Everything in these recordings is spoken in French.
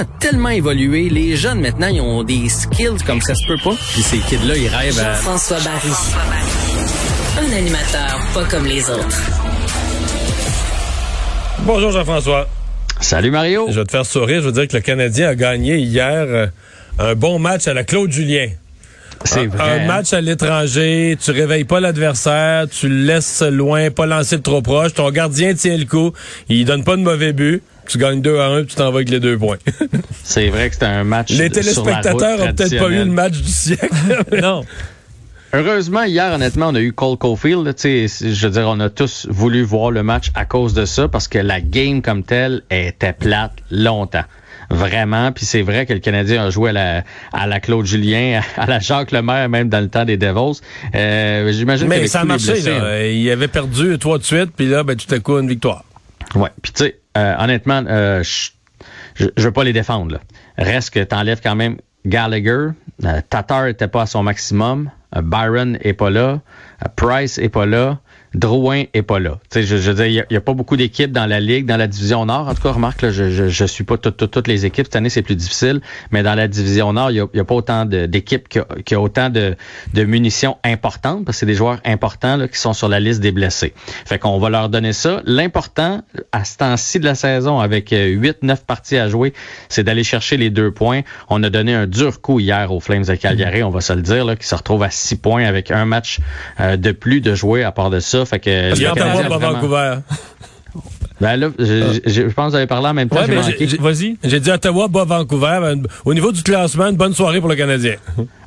A tellement évolué. Les jeunes, maintenant, ils ont des skills comme ça se peut pas. Puis ces kids-là, ils rêvent à... Jean-François Barry. Un animateur pas comme les autres. Bonjour Jean-François. Salut Mario. Je vais te faire sourire. Je veux dire que le Canadien a gagné hier euh, un bon match à la Claude Julien. C'est un, vrai. un match à l'étranger, tu réveilles pas l'adversaire, tu le laisses loin, pas lancer de trop proche. Ton gardien tient le coup, il donne pas de mauvais but. Tu gagnes 2 à 1, tu t'en vas avec les deux points. C'est vrai que c'était un match. les sur la téléspectateurs route ont peut-être pas eu le match du siècle. Non. Heureusement, hier, honnêtement, on a eu Cole Caulfield. là, tu sais, Je veux dire, on a tous voulu voir le match à cause de ça parce que la game comme telle était plate longtemps. Vraiment. Puis c'est vrai que le Canadien a joué à la, à la Claude Julien, à la Jacques Lemaire, même dans le temps des Devils. Euh, J'imagine Mais ça a marché. blessés, Là. Il avait perdu trois de suite, puis là, ben, tout à coup, une victoire. Ouais. Puis tu sais, euh, honnêtement, euh, je je je veux pas les défendre. Là. Reste que t'enlèves quand même Gallagher. Euh, Tatar était pas à son maximum. Euh, Byron est pas là. Euh, Price est pas là. Drouin est pas là. Tu sais, je, veux dire, il y a- pas beaucoup d'équipes dans la ligue, dans la division Nord. En tout cas, remarque, là, je, je, je suis pas tout- tout- toutes les équipes. Cette année, c'est plus difficile. Mais dans la division Nord, il y a, pas autant d'équipes qui, a autant de, de munitions importantes parce que c'est des joueurs importants là, qui sont sur la liste des blessés. Fait qu'on va leur donner ça. L'important, à ce temps-ci de la saison, avec 8-9 parties à jouer, c'est d'aller chercher les deux points. On a donné un dur coup hier aux Flames de Calgary, on va se le dire, là, qui se retrouve à 6 points avec un match euh, de plus de jouer à part de ça. Fait que pas Vancouver. Ben là, je, je- je pense que vous avez parlé en même temps. Ouais, Vas-y. J'ai dit Ottawa, bas Vancouver. Ben, Au niveau du classement, une bonne soirée pour le Canadien.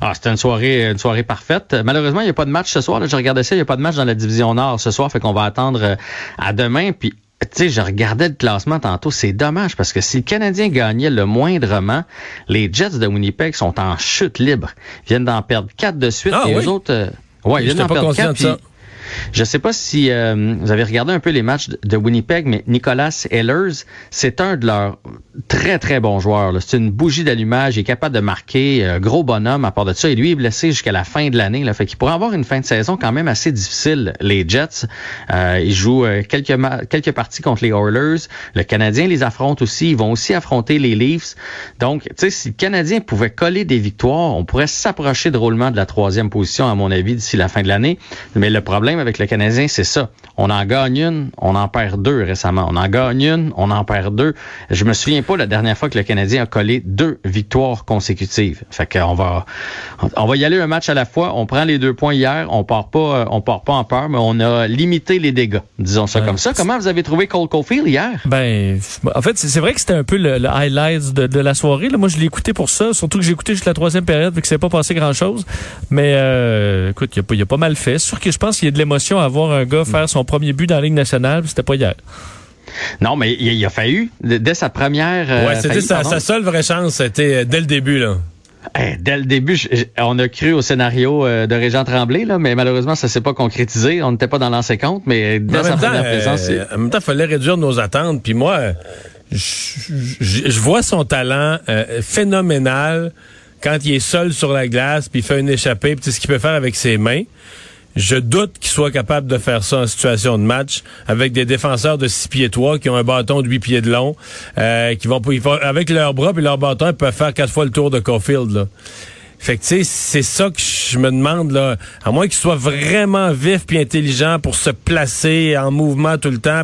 Ah, c'était une soirée, une soirée parfaite. Malheureusement, il n'y a pas de match ce soir. Là, je regardais ça, il n'y a pas de match dans la division Nord ce soir, fait qu'on va attendre euh, à demain. Puis, tu sais, je regardais le classement tantôt. C'est dommage parce que si le Canadien gagnait le moindrement, les Jets de Winnipeg sont en chute libre. Ils viennent d'en perdre quatre de suite. Ah et oui? eux autres, euh, ouais, ils viennent d'en pas perdre quatre. Je sais pas si euh, vous avez regardé un peu les matchs de- Winnipeg, mais Nicolas Ehlers, c'est un de leurs très, très bons joueurs. C'est une bougie d'allumage. Il est capable de marquer. euh, gros bonhomme à part de ça. Et lui est blessé jusqu'à la fin de l'année. Fait qu'il pourrait avoir une fin de saison quand même assez difficile, les Jets. Euh, ils jouent euh, quelques, quelques parties contre les Oilers. Le Canadien les affronte aussi. Ils vont aussi affronter les Leafs. Donc, tu sais, si le Canadien pouvait coller des victoires, on pourrait s'approcher drôlement de la troisième position, à mon avis, d'ici la fin de l'année. Mais le problème avec le Canadien, c'est ça. On en gagne une, on en perd deux récemment. On en gagne une, on en perd deux. Je me souviens pas la dernière fois que le Canadien a collé deux victoires consécutives. Fait qu'on va, on va y aller un match à la fois. On prend les deux points hier. On part pas, euh, on part pas en peur, mais on a limité les dégâts. Disons ça Ouais. comme ça. Comment vous avez trouvé Cole Caulfield hier? Ben, en fait, c'est vrai que c'était un peu le, le highlight de, de la soirée. Là. Moi, je l'ai écouté pour ça. Surtout que j'ai écouté juste la troisième période, vu que c'est pas passé grand-chose. Mais euh, écoute, il a, a pas mal fait. Sûr que je pense qu'il y a de l'émotion à voir un gars faire son premier but dans la Ligue nationale. C'était pas hier. Non, mais il, il a fallu, dès sa première... euh, ouais, c'était sa, seule vraie chance, c'était euh, dès le début. là. Eh, dès le début, je- je- on a cru au scénario euh, de Régent Tremblay, là, mais malheureusement, ça s'est pas concrétisé. On n'était pas dans l'ancien compte, mais dès en sa temps, première présence, euh, en même temps, il fallait réduire nos attentes. Puis moi, je vois son talent phénoménal quand il est seul sur la glace, puis il fait une échappée, puis tu sais ce qu'il peut faire avec ses mains. Je doute qu'il soit capable de faire ça en situation de match avec des défenseurs de 6 pieds 3 qui ont un bâton de 8 pieds de long, euh, qui vont, avec leurs bras et leurs bâtons, ils peuvent faire quatre fois le tour de Caulfield. Là. Fait que tu sais, c'est ça que je me demande là. À moins qu'il soit vraiment vif puis intelligent pour se placer en mouvement tout le temps.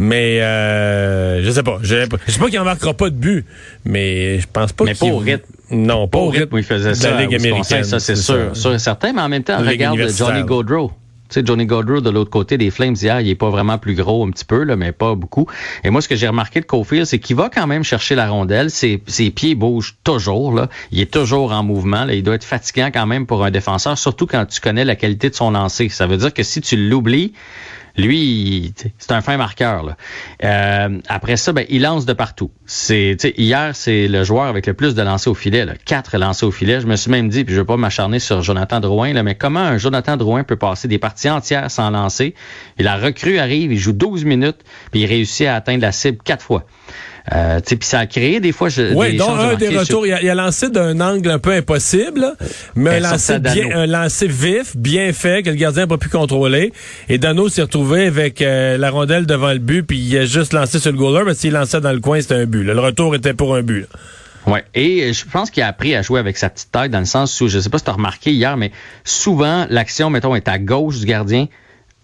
Mais euh, je sais pas. Je je sais pas qu'il en marquera pas de but, mais je pense pas Mais pas au rythme. Non, pas, pas au rythme où il faisait ça. la Ligue américaine. Ça, c'est sûr, sûr et certain. Mais en même temps, regarde universitaire. Johnny Gaudreau. Tu sais, Johnny Gaudreau, de l'autre côté des Flames hier, il est pas vraiment plus gros un petit peu, là, mais pas beaucoup. Et moi, ce que j'ai remarqué de Cofield, c'est qu'il va quand même chercher la rondelle. Ses, ses pieds bougent toujours, là. Il est toujours en mouvement, là. Il doit être fatigant quand même pour un défenseur, surtout quand tu connais la qualité de son lancer. Ça veut dire que si tu l'oublies, Lui, c'est un fin marqueur. Euh, après ça, ben, il lance de partout. C'est, hier, c'est le joueur avec le plus de lancers au filet. Là. Quatre lancers au filet. Je me suis même dit, puis je veux pas m'acharner sur Jonathan Drouin, là, mais comment un Jonathan Drouin peut passer des parties entières sans lancer? Et la recrue arrive, il joue 12 minutes, puis il réussit à atteindre la cible quatre fois. Euh, puis ça a créé des fois... Je, Oui, donc un des sur- retours, il a, il a lancé d'un angle un peu impossible, mais un lancé, bien, un lancé vif, bien fait, que le gardien n'a pas pu contrôler. Et Dano s'est retrouvé avec euh, la rondelle devant le but, puis il a juste lancé sur le goaler, mais s'il lançait dans le coin, c'était un but. là. Le retour était pour un but. là. Ouais. Et je pense qu'il a appris à jouer avec sa petite tête dans le sens où, je sais pas si tu as remarqué hier, mais souvent, l'action, mettons, est à gauche du gardien,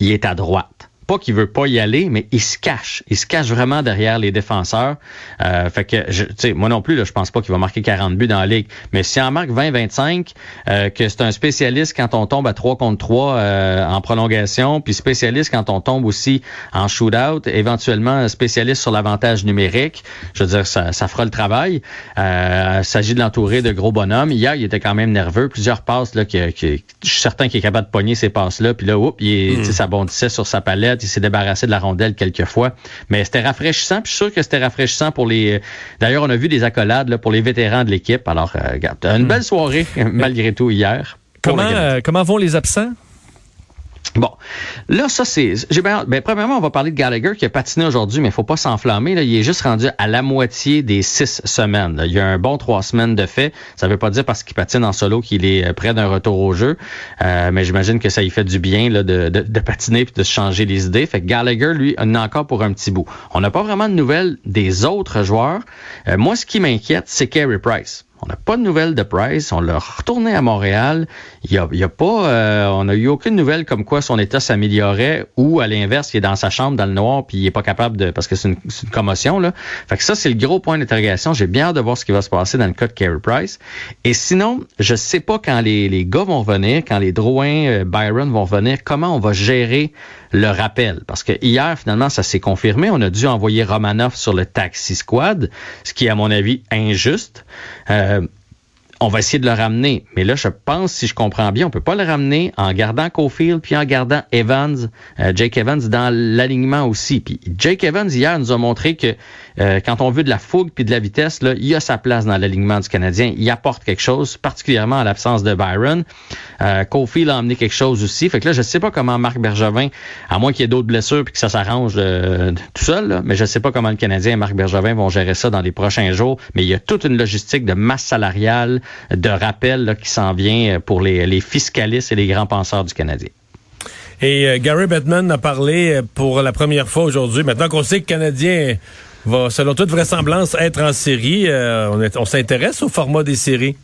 il est à droite. Pas qu'il veut pas y aller, mais il se cache. Il se cache vraiment derrière les défenseurs. Euh, fait que, je- tu sais, moi non plus, là, je pense pas qu'il va marquer 40 buts dans la ligue. Mais si en marque 20-25, euh, que c'est un spécialiste quand on tombe à 3 contre 3 euh, en prolongation, puis spécialiste quand on tombe aussi en shootout, éventuellement spécialiste sur l'avantage numérique, je veux dire, ça, ça fera le travail. Euh, il s'agit de l'entourer de gros bonhommes. Hier, il était quand même nerveux. Plusieurs passes, là, que, que- je suis certain qu'il est capable de pogner ces passes-là. Puis là, oups, il sais, ça bondissait sur sa palette. Il s'est débarrassé de la rondelle quelques fois. Mais c'était rafraîchissant. Puis je suis sûr que c'était rafraîchissant pour les... D'ailleurs, on a vu des accolades là, pour les vétérans de l'équipe. Alors, euh, regarde, une belle soirée, malgré tout, hier. Comment, euh, comment vont les absents? Bon, là, ça, c'est. J'ai. Ben, premièrement, on va parler de Gallagher qui a patiné aujourd'hui, mais il faut pas s'enflammer. Là. Il est juste rendu à la moitié des six semaines. Il y a un bon trois semaines de fait. Ça veut pas dire parce qu'il patine en solo qu'il est euh, près d'un retour au jeu. Euh, mais j'imagine que ça lui fait du bien de, patiner et de changer les idées. Fait que Gallagher, lui, en a encore pour un petit bout. On n'a pas vraiment de nouvelles des autres joueurs. Euh, moi, ce qui m'inquiète, c'est Carey Price. On n'a pas de nouvelles de Price. On l'a retourné à Montréal. Il y a, pas, euh, on n'a eu aucune nouvelle comme quoi son état s'améliorait ou à l'inverse, il est dans sa chambre dans le noir puis il est pas capable de, parce que c'est une, une commotion là. Fait que ça c'est le gros point d'interrogation. J'ai bien hâte de voir ce qui va se passer dans le cas de Carey Price. Et sinon, je sais pas quand les, les gars vont venir, quand les Drouin, euh, Byron vont venir, comment on va gérer le rappel. Parce que hier, finalement, ça s'est confirmé. On a dû envoyer Romanov sur le taxi squad, ce qui est, à mon avis, injuste. Euh, on va essayer de le ramener. Mais là, je pense, si je comprends bien, on peut pas le ramener en gardant Cofield puis en gardant Evans, euh, Jake Evans dans l'alignement aussi. Puis Jake Evans hier nous a montré que euh, quand on veut de la fougue puis de la vitesse, là, il a sa place dans l'alignement du Canadien. Il apporte quelque chose, particulièrement à l'absence de Byron. Euh, Cofield a amené quelque chose aussi. Fait que là, je sais pas comment Marc Bergevin, à moins qu'il y ait d'autres blessures puis que ça s'arrange euh, tout seul, là, mais je sais pas comment le Canadien et Marc Bergevin vont gérer ça dans les prochains jours. Mais il y a toute une logistique de masse salariale, de rappel là, qui s'en vient pour les, les fiscalistes et les grands penseurs du Canadien. Et euh, Gary Bettman a parlé euh, pour la première fois aujourd'hui. Maintenant qu'on sait que le Canadien va, selon toute vraisemblance, être en série, euh, on, est- on s'intéresse au format des séries.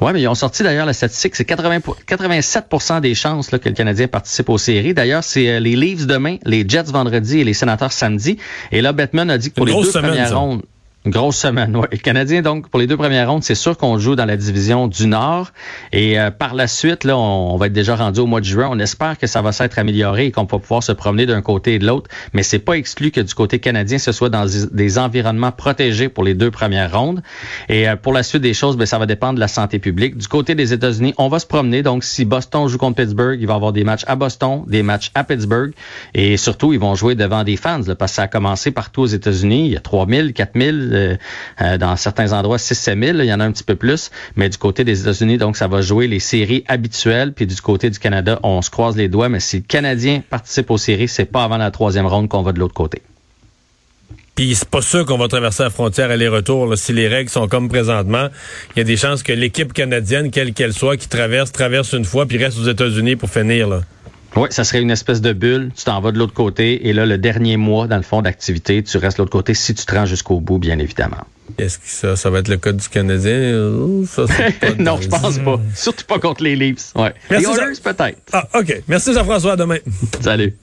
Oui, mais ils ont sorti d'ailleurs la statistique, c'est 80 pour- 87% des chances là, que le Canadien participe aux séries. D'ailleurs, c'est euh, les Leafs demain, les Jets vendredi et les Sénateurs samedi. Et là, Bettman a dit que pour les deux semaine, premières ça. rondes, grosse semaine, oui. Le Canadien, donc, pour les deux premières rondes, c'est sûr qu'on joue dans la division du Nord. Et euh, par la suite, là, on, va être déjà rendu au mois de juin. On espère que ça va s'être amélioré et qu'on va pouvoir se promener d'un côté et de l'autre. Mais c'est pas exclu que du côté canadien, ce soit dans des- environnements protégés pour les deux premières rondes. Et euh, pour la suite des choses, ben, ça va dépendre de la santé publique. Du côté des États-Unis, on va se promener. Donc, si Boston joue contre Pittsburgh, il va avoir des matchs à Boston, des matchs à Pittsburgh. Et surtout, ils vont jouer devant des fans, là, parce que ça a commencé partout aux États-Unis. Il y a 3000, 4000, euh, dans certains endroits 6 7000, il y en a un petit peu plus. Mais du côté des États-Unis, donc, ça va jouer les séries habituelles. Puis du côté du Canada, on se croise les doigts. Mais si le Canadien participe aux séries, c'est pas avant la troisième ronde qu'on va de l'autre côté. Puis c'est pas sûr qu'on va traverser la frontière aller-retour. Si les règles sont comme présentement, il y a des chances que l'équipe canadienne, quelle qu'elle soit, qui traverse, traverse une fois, puis reste aux États-Unis pour finir. Oui, ça serait une espèce de bulle. Tu t'en vas de l'autre côté. Et là, le dernier mois, dans le fond d'activité, tu restes de l'autre côté si tu te rends jusqu'au bout, bien évidemment. Est-ce que ça, ça va être le cas du Canadien? Ça, c'est pas non, je pense pas. Surtout pas contre les Leafs. Ouais. Merci, les Oilers, peut-être. Ah, OK. Merci Jean-François. À demain. Salut.